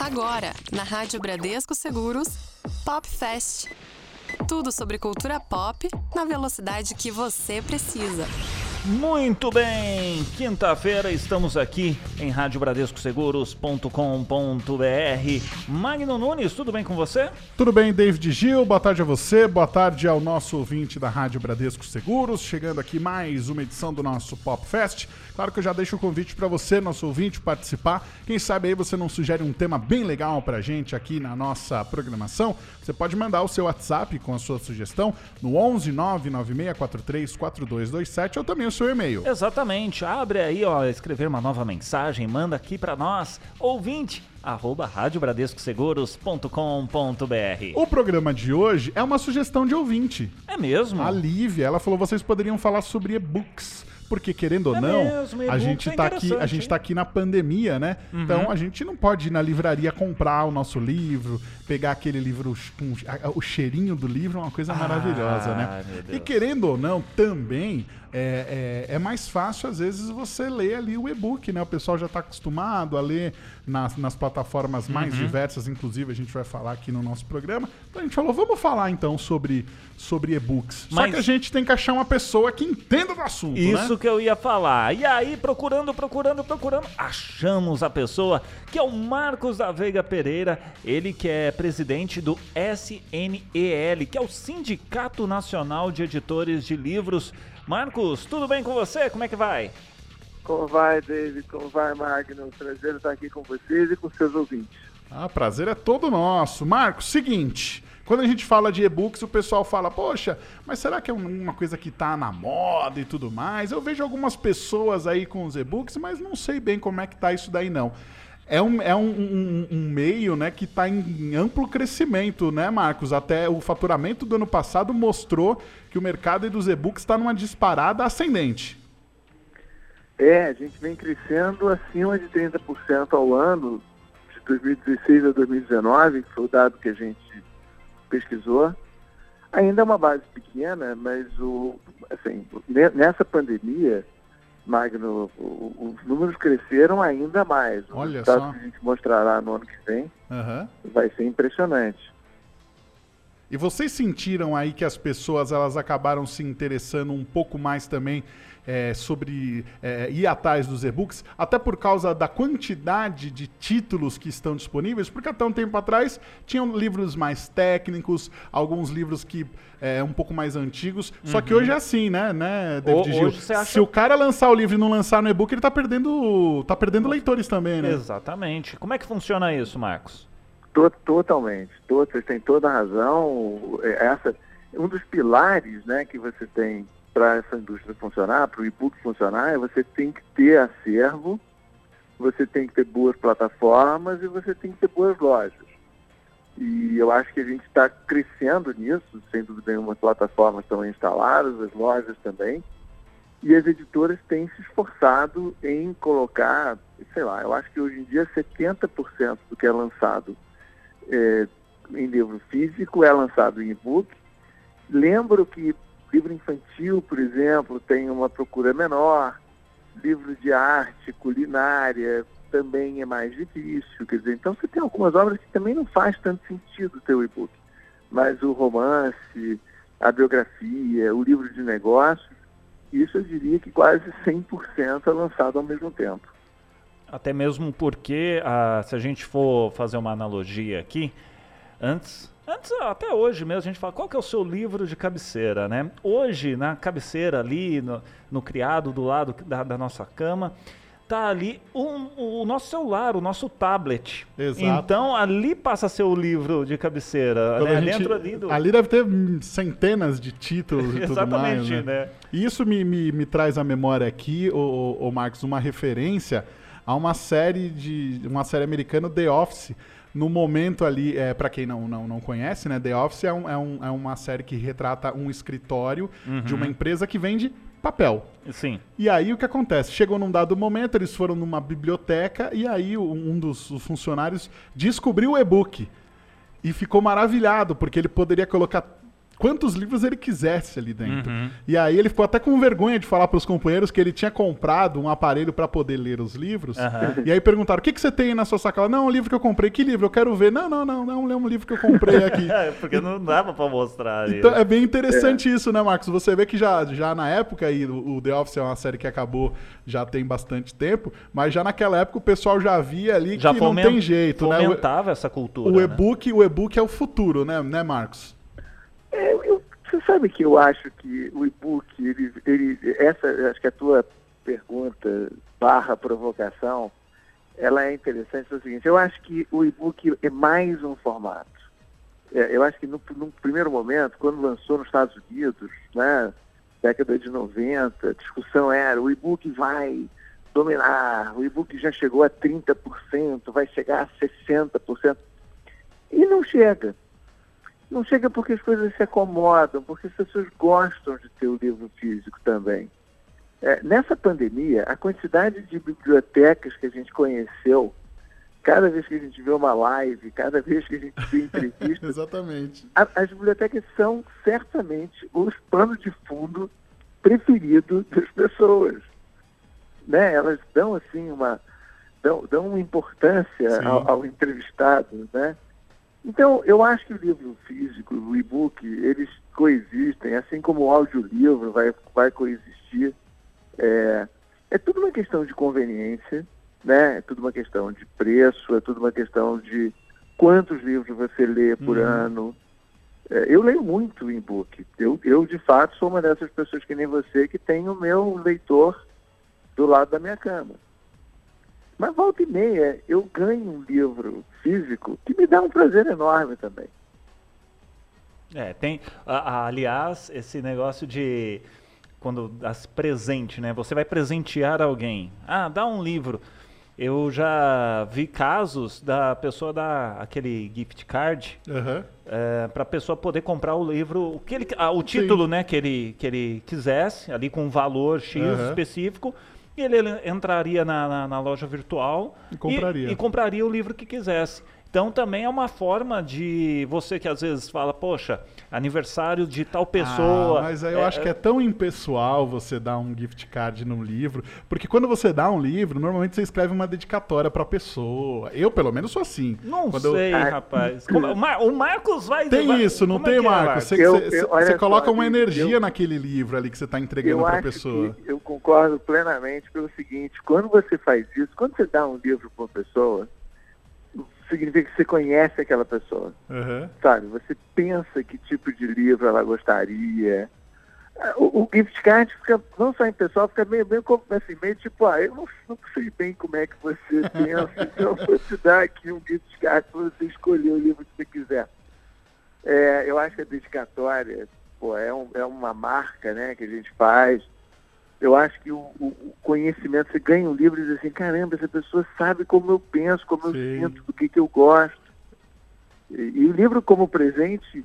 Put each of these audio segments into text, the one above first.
Agora, na Rádio Bradesco Seguros, Pop Fest. Tudo sobre cultura pop na velocidade que você precisa. Muito bem, quinta-feira estamos aqui em radiobradescoseguros.com.br. Magno Nunes, tudo bem com você? Tudo bem, David Gil, boa tarde a você, boa tarde ao nosso ouvinte da Rádio Bradesco Seguros, chegando aqui mais uma edição do nosso Pop Fest. Claro que eu já deixo o convite para você, nosso ouvinte, participar. Quem sabe aí você não sugere um tema bem legal pra gente aqui na nossa programação. Você pode mandar o seu WhatsApp com a sua sugestão no 11 99643 4227 ou também o seu e-mail. Exatamente, abre aí, ó, escrever uma nova mensagem, manda aqui para nós, ouvinte, arroba radiobradescoseguros.com.br. O programa de hoje é uma sugestão de ouvinte. É mesmo? A Lívia, ela falou vocês poderiam falar sobre e-books. Porque, querendo ou É não, mesmo, a gente, é tá aqui, a gente tá aqui na pandemia, né? Então a gente não pode ir na livraria comprar o nosso livro, pegar aquele livro com o cheirinho do livro, é uma coisa maravilhosa, né? Ah, meu Deus. E querendo ou não, também é, é, é mais fácil, às vezes, você ler ali o e-book, né? O pessoal já está acostumado a ler nas, nas plataformas Uhum. mais diversas, inclusive a gente vai falar aqui no nosso programa. Então a gente falou, vamos falar então sobre, sobre e-books. Só Mas- que a gente tem que achar uma pessoa que entenda do assunto, Isso né? que eu ia falar. E aí, procurando, procurando, procurando, achamos a pessoa que é o Marcos da Veiga Pereira, ele que é presidente do SNEL, que é o Sindicato Nacional de Editores de Livros. Marcos, tudo bem com você? Como é que vai? Como vai, David? Como vai, Magno? Prazer estar aqui com vocês e com seus ouvintes. Ah, prazer é todo nosso. Marcos, seguinte. Quando a gente fala de e-books, o pessoal fala, poxa, mas será que é um- uma coisa que tá na moda e tudo mais? Eu vejo algumas pessoas aí com os e-books, mas não sei bem como é que tá isso daí, não. É um, é um, um- um meio né, que está em amplo crescimento, né, Marcos? Até o faturamento do ano passado mostrou que o mercado dos e-books está numa disparada ascendente. É, a gente vem crescendo acima de 30% ao ano, de 2016 a 2019, que foi o dado que a gente pesquisou. Ainda é uma base pequena, mas o, assim, ne- nessa pandemia, Magno, os números cresceram ainda mais. O Olha resultado só. que a gente mostrará no ano que vem Aham. vai ser impressionante. E vocês sentiram aí que as pessoas elas acabaram se interessando um pouco mais também é, sobre é, ir atrás dos e-books, até por causa da quantidade de títulos que estão disponíveis, porque até um tempo atrás tinham livros mais técnicos, alguns livros que é um pouco mais antigos, só que hoje é assim, né, né, David Ho- Gil? acha- Se o cara lançar o livro e não lançar no e-book, ele tá perdendo, tá perdendo leitores também, né? Exatamente. Como é que funciona isso, Marcos? To- Totalmente, to- vocês têm toda a razão. É, Essa, um dos pilares né, que você tem para essa indústria funcionar, para o e-book funcionar, é você tem que ter acervo, você tem que ter boas plataformas e você tem que ter boas lojas. E eu acho que a gente está crescendo nisso, sem dúvida nenhuma, as plataformas estão instaladas, as lojas também, e as editoras têm se esforçado em colocar, sei lá, eu acho que hoje em dia 70% do que é lançado é, em livro físico é lançado em e-book. Lembro que livro infantil, por exemplo, tem uma procura menor, livro de arte, culinária, também é mais difícil. Quer dizer, então você tem algumas obras que também não faz tanto sentido ter o e-book. Mas o romance, a biografia, o livro de negócios, isso eu diria que quase 100% é lançado ao mesmo tempo. Até mesmo porque, ah, se a gente for fazer uma analogia aqui, antes, antes até hoje mesmo, a gente fala qual que é o seu livro de cabeceira, né? Hoje, na cabeceira ali, no, no criado do lado da, da nossa cama, tá ali um- o nosso celular, o nosso tablet. Exato. Então, ali passa a ser o livro de cabeceira, né? gente- Dentro ali do... ali deve ter centenas de títulos e tudo mais, Exatamente, né? né? E isso me, me, me traz à memória aqui, o, Marcos, uma referência a uma série de uma série americana, The Office. No momento ali, é, para quem não, não, não conhece, né, The Office é, um, é, um, é uma série que retrata um escritório de uma empresa que vende papel. Sim. E aí o que acontece? Chegou num dado momento, eles foram numa biblioteca e aí um dos funcionários descobriu o e-book e ficou maravilhado porque ele poderia colocar quantos livros ele quisesse ali dentro. Uhum. E aí ele ficou até com vergonha de falar para os companheiros que ele tinha comprado um aparelho para poder ler os livros. Uhum. E aí perguntaram: o que, que você tem aí na sua sacada? Não, um livro que eu comprei. Que livro? Eu quero ver. Não, não, não, não, é um livro que eu comprei aqui. é, porque não dava para mostrar. Ali, então né? é bem interessante é. isso, né, Marcos? Você vê que já, já na época, aí, o The Office é uma série que acabou já tem bastante tempo, mas já naquela época o pessoal já via ali já que não tem jeito, né? Fomentava essa cultura. O né? e-book, né? o e-book é o futuro, né, né, Marcos? É, eu você sabe que eu acho que o e-book, ele, ele, essa, acho que a tua pergunta barra provocação, ela é interessante pelo seguinte, eu acho que o e-book é mais um formato. É, eu acho que no, no, primeiro momento, quando lançou nos Estados Unidos, né, década de 90, a discussão era o e-book vai dominar, o e-book já chegou a 30%, vai chegar a 60%. E não chega. Não chega porque as coisas se acomodam, porque as pessoas gostam de ter o livro físico também. É, nessa pandemia, a quantidade de bibliotecas que a gente conheceu, cada vez que a gente vê uma live, cada vez que a gente vê entrevista, Exatamente. A, as bibliotecas são certamente os panos de fundo preferido das pessoas. Né? Elas dão assim uma dão, dão uma importância ao, ao entrevistado, né? Então, eu acho que o livro físico, o e-book, eles coexistem, assim como o audiolivro vai, vai coexistir. É, é tudo uma questão de conveniência, né? É tudo uma questão de preço, é tudo uma questão de quantos livros você lê por uhum. ano. É, eu leio muito e-book. Eu, eu, de fato, sou uma dessas pessoas que nem você que tem o meu leitor do lado da minha cama. Mas volta e meia eu ganho um livro físico que me dá um prazer enorme também. É, tem, a, a, aliás, esse negócio de quando as presente, né? Você vai presentear alguém. Ah, dá um livro. Eu já vi casos da pessoa dar aquele gift card uhum. é, para a pessoa poder comprar o livro, o, que ele, ah, o título, Sim. né, que ele, que ele quisesse, ali com um valor X uhum. específico ele, ele entraria na, na, na, loja virtual e compraria. E, e compraria o livro que quisesse. Então também é uma forma de você que às vezes fala, poxa, aniversário de tal pessoa. Ah, mas aí eu é, acho que é tão impessoal você dar um gift card num livro, porque quando você dá um livro, normalmente você escreve uma dedicatória para a pessoa. Eu pelo menos sou assim. Não quando sei, eu... rapaz. o, Mar o, Marcos vai. Tem vai... isso, não Como é tem, é Marcos? Você, eu, eu, você coloca só, uma energia eu, naquele livro ali que você está entregando para a pessoa. eu concordo plenamente pelo seguinte: quando você faz isso, quando você dá um livro para uma pessoa significa que você conhece aquela pessoa. Uhum. Sabe? Você pensa que tipo de livro ela gostaria. O, o gift card fica, não só em pessoal, fica meio, meio, assim, meio tipo, ah, eu não, não sei bem como é que você pensa, então eu vou te dar aqui um gift card para você escolher o livro que você quiser. É, eu acho que a dedicatória pô, é, um, é uma marca né, que a gente faz eu acho que o, o, conhecimento, você ganha um livro e diz assim, caramba, essa pessoa sabe como eu penso, como Sim. eu sinto, do que, que eu gosto. E, e, o livro como presente,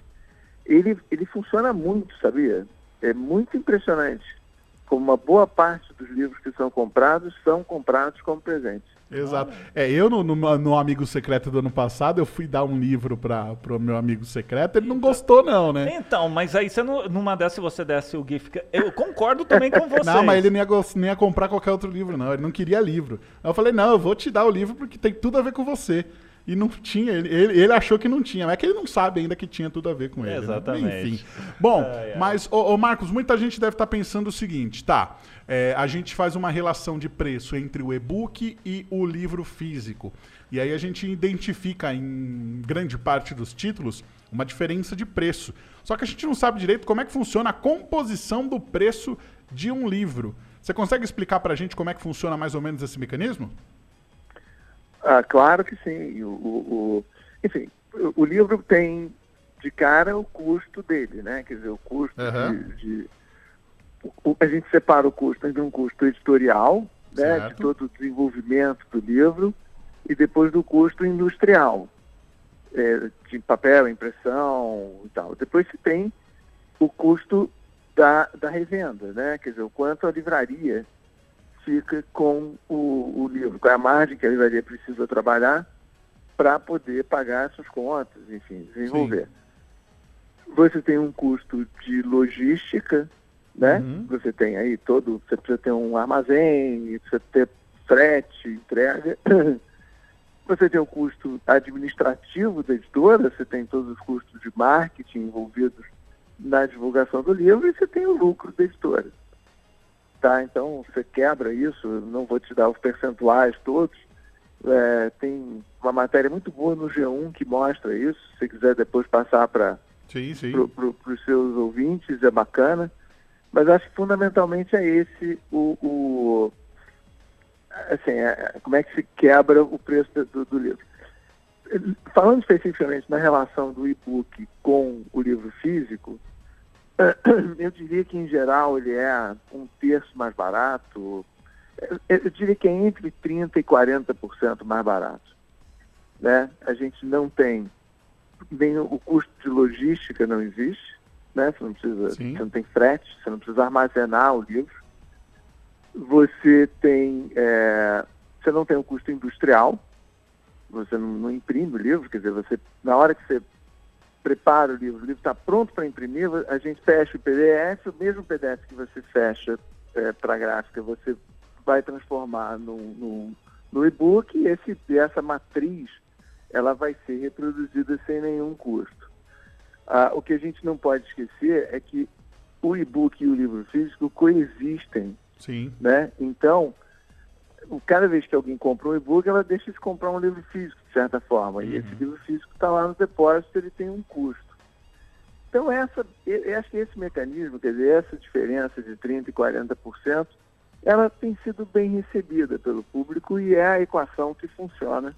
ele, ele funciona muito, sabia? É muito impressionante. Como uma boa parte dos livros que são comprados são comprados como presente. Exato. É, eu no, no, no, Amigo Secreto do ano passado, eu fui dar um livro para o meu amigo secreto, ele não gostou não, né? Então, mas aí você não, numa dessas você desse o GIF, eu concordo também com você. Não, mas ele não ia, não ia comprar qualquer outro livro não, ele não queria livro. Aí eu falei, não, eu vou te dar o livro porque tem tudo a ver com você. E não tinha, ele, ele, achou que não tinha, mas é que ele não sabe ainda que tinha tudo a ver com ele. Né? Exatamente. Né? Enfim. Bom, ai, ai. mas, ô, ô, Marcos, muita gente deve estar pensando o seguinte, tá? É, a gente faz uma relação de preço entre o e-book e o livro físico. E aí a gente identifica em grande parte dos títulos uma diferença de preço. Só que a gente não sabe direito como é que funciona a composição do preço de um livro. Você consegue explicar para a gente como é que funciona mais ou menos esse mecanismo? Ah, claro que sim. O, o, o, enfim, o, livro tem de cara o custo dele, né? Quer dizer, o custo uhum. de, de a gente separa o custo entre um custo editorial, né, de todo o desenvolvimento do livro, e depois do custo industrial, é, de papel, impressão e tal. Depois se tem o custo da, da revenda, né? Quer dizer, o quanto a livraria fica com o, o livro, é a margem que a livraria precisa trabalhar para poder pagar suas contas, enfim, desenvolver. Você tem um custo de logística, né? Uhum. Você tem aí todo, você precisa ter um armazém, precisa ter frete, entrega. Você tem o custo administrativo da editora, você tem todos os custos de marketing envolvidos na divulgação do livro e você tem o lucro da editora. Tá? Então você quebra isso, não vou te dar os percentuais todos. É, tem uma matéria muito boa no G1 que mostra isso. Se quiser depois passar para sim. pro, os seus ouvintes, é bacana. Mas acho que fundamentalmente é esse o, o assim, é, como é que se quebra o preço do, do livro. Falando especificamente na relação do e-book com o livro físico, eu diria que em geral ele é um terço mais barato, eu diria que é entre 30% e 40% mais barato. Né? A gente não tem nem o custo de logística não existe, né? Você não precisa, Sim. você não tem frete, você não precisa armazenar o livro. Você tem, é, você não tem o custo industrial, você não, não imprime o livro, quer dizer, você na hora que você prepara o livro, o livro está pronto para imprimir, a gente fecha o PDF, o mesmo PDF que você fecha é, para a gráfica, você vai transformar no, no, no e-book e esse, essa matriz ela vai ser reproduzida sem nenhum custo. Ah, o que a gente não pode esquecer é que o e-book e o livro físico coexistem, Sim. né? Então, cada vez que alguém compra um e-book, ela deixa de comprar um livro físico, de certa forma. E esse livro físico está lá no depósito, ele tem um custo. Então, essa, eu eu acho que esse mecanismo, quer dizer, essa diferença de 30% e 40%, ela tem sido bem recebida pelo público e é a equação que funciona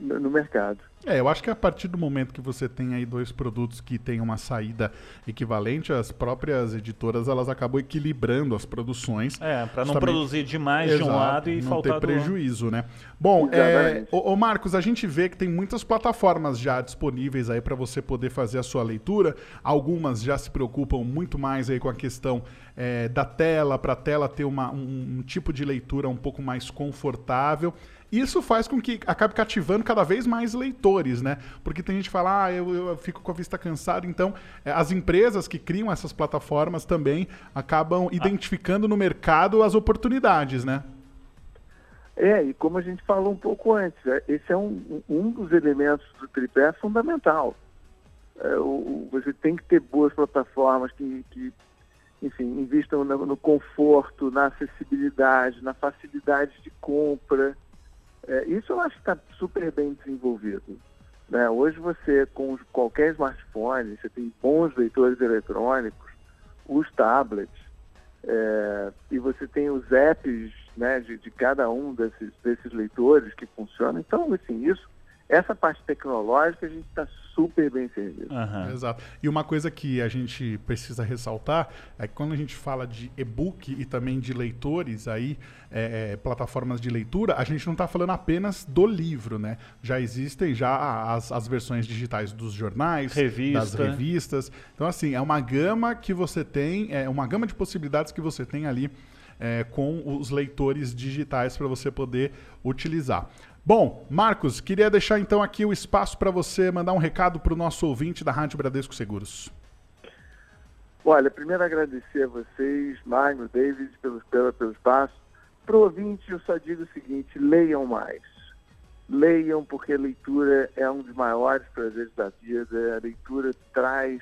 no, mercado. É, eu acho que a partir do momento que você tem aí dois produtos que têm uma saída equivalente, as próprias editoras elas acabam equilibrando as produções. É, para não Justamente- produzir demais de um Exato, lado e não faltar ter prejuízo, né? Bom, é, Exatamente. ô, ô Marcos, a gente vê que tem muitas plataformas já disponíveis aí para você poder fazer a sua leitura. Algumas já se preocupam muito mais aí com a questão é, da tela, para a tela ter uma- um, um tipo de leitura um pouco mais confortável. Isso faz com que acabe cativando cada vez mais leitores, né? Porque tem gente que fala, ah, eu, eu fico com a vista cansada. Então, é, as empresas que criam essas plataformas também acabam identificando no mercado as oportunidades, né? É, e como a gente falou um pouco antes, é, esse é um, um dos elementos do tripé fundamental. É, o- você tem que ter boas plataformas que, que enfim, investam no, no conforto, na acessibilidade, na facilidade de compra. É, isso eu acho que está super bem desenvolvido. né? Hoje você, com qualquer smartphone, você tem bons leitores eletrônicos, os tablets, é, e você tem os apps né, de, de cada um desses, desses leitores que funcionam. Então, assim, isso, essa parte tecnológica a gente está super bem servido. Aham. Exato. E uma coisa que a gente precisa ressaltar é que quando a gente fala de e-book e também de leitores aí, é, é, plataformas de leitura, a gente não está falando apenas do livro, né? Já existem já as, as versões digitais dos jornais, Revista. das revistas. Então, assim, é uma gama que você tem, é uma gama de possibilidades que você tem ali é, com os leitores digitais para você poder utilizar. Bom, Marcos, queria deixar então aqui o espaço para você mandar um recado para o nosso ouvinte da Rádio Bradesco Seguros. Olha, primeiro agradecer a vocês, Magno, David, pelo, pelo, pelo espaço. Para o ouvinte, eu só digo o seguinte, leiam mais. Leiam, porque a leitura é um dos maiores prazeres da vida. A leitura traz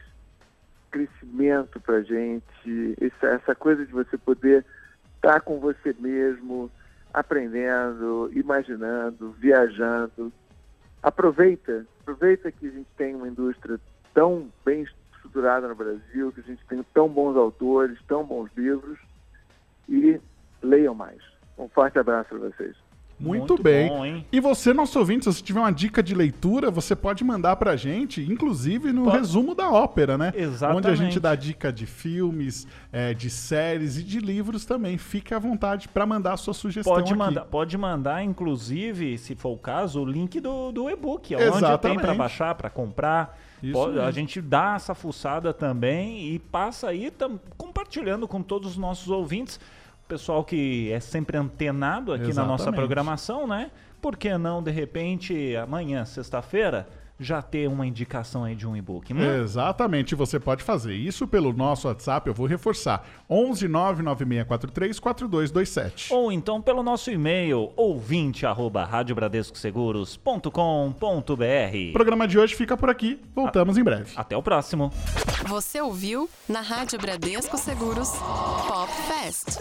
crescimento para gente. Essa, essa coisa de você poder estar com você mesmo, aprendendo, imaginando, viajando. Aproveita, aproveita que a gente tem uma indústria tão bem estruturada no Brasil, que a gente tem tão bons autores, tão bons livros e leiam mais. Um forte abraço para vocês. Muito, Muito bem. bom? E você, nosso ouvinte, se você tiver uma dica de leitura, você pode mandar pra gente, inclusive no Pode. resumo da ópera, né? Exatamente. Onde a gente dá dica de filmes, é, de séries e de livros também. Fique à vontade pra mandar a sua sugestão Pode aqui. mandar, pode mandar, inclusive, se for o caso, o link do, do e-book, onde tem Exatamente. para baixar, para comprar. Pode- a gente dá essa fuçada também e passa aí tam- compartilhando com todos os nossos ouvintes. Pessoal que é sempre antenado aqui na nossa Exatamente. programação, né? Por que não, de repente, amanhã, sexta-feira, já ter uma indicação aí de um e-book. Hum? Exatamente, você pode fazer isso pelo nosso WhatsApp, eu vou reforçar, 11 99643 4227. Ou então pelo nosso e-mail, ouvinte arroba radiobradescoseguros.com.br. O programa de hoje fica por aqui, voltamos em breve. Até o próximo. Você ouviu na Rádio Bradesco Seguros Pop Fest.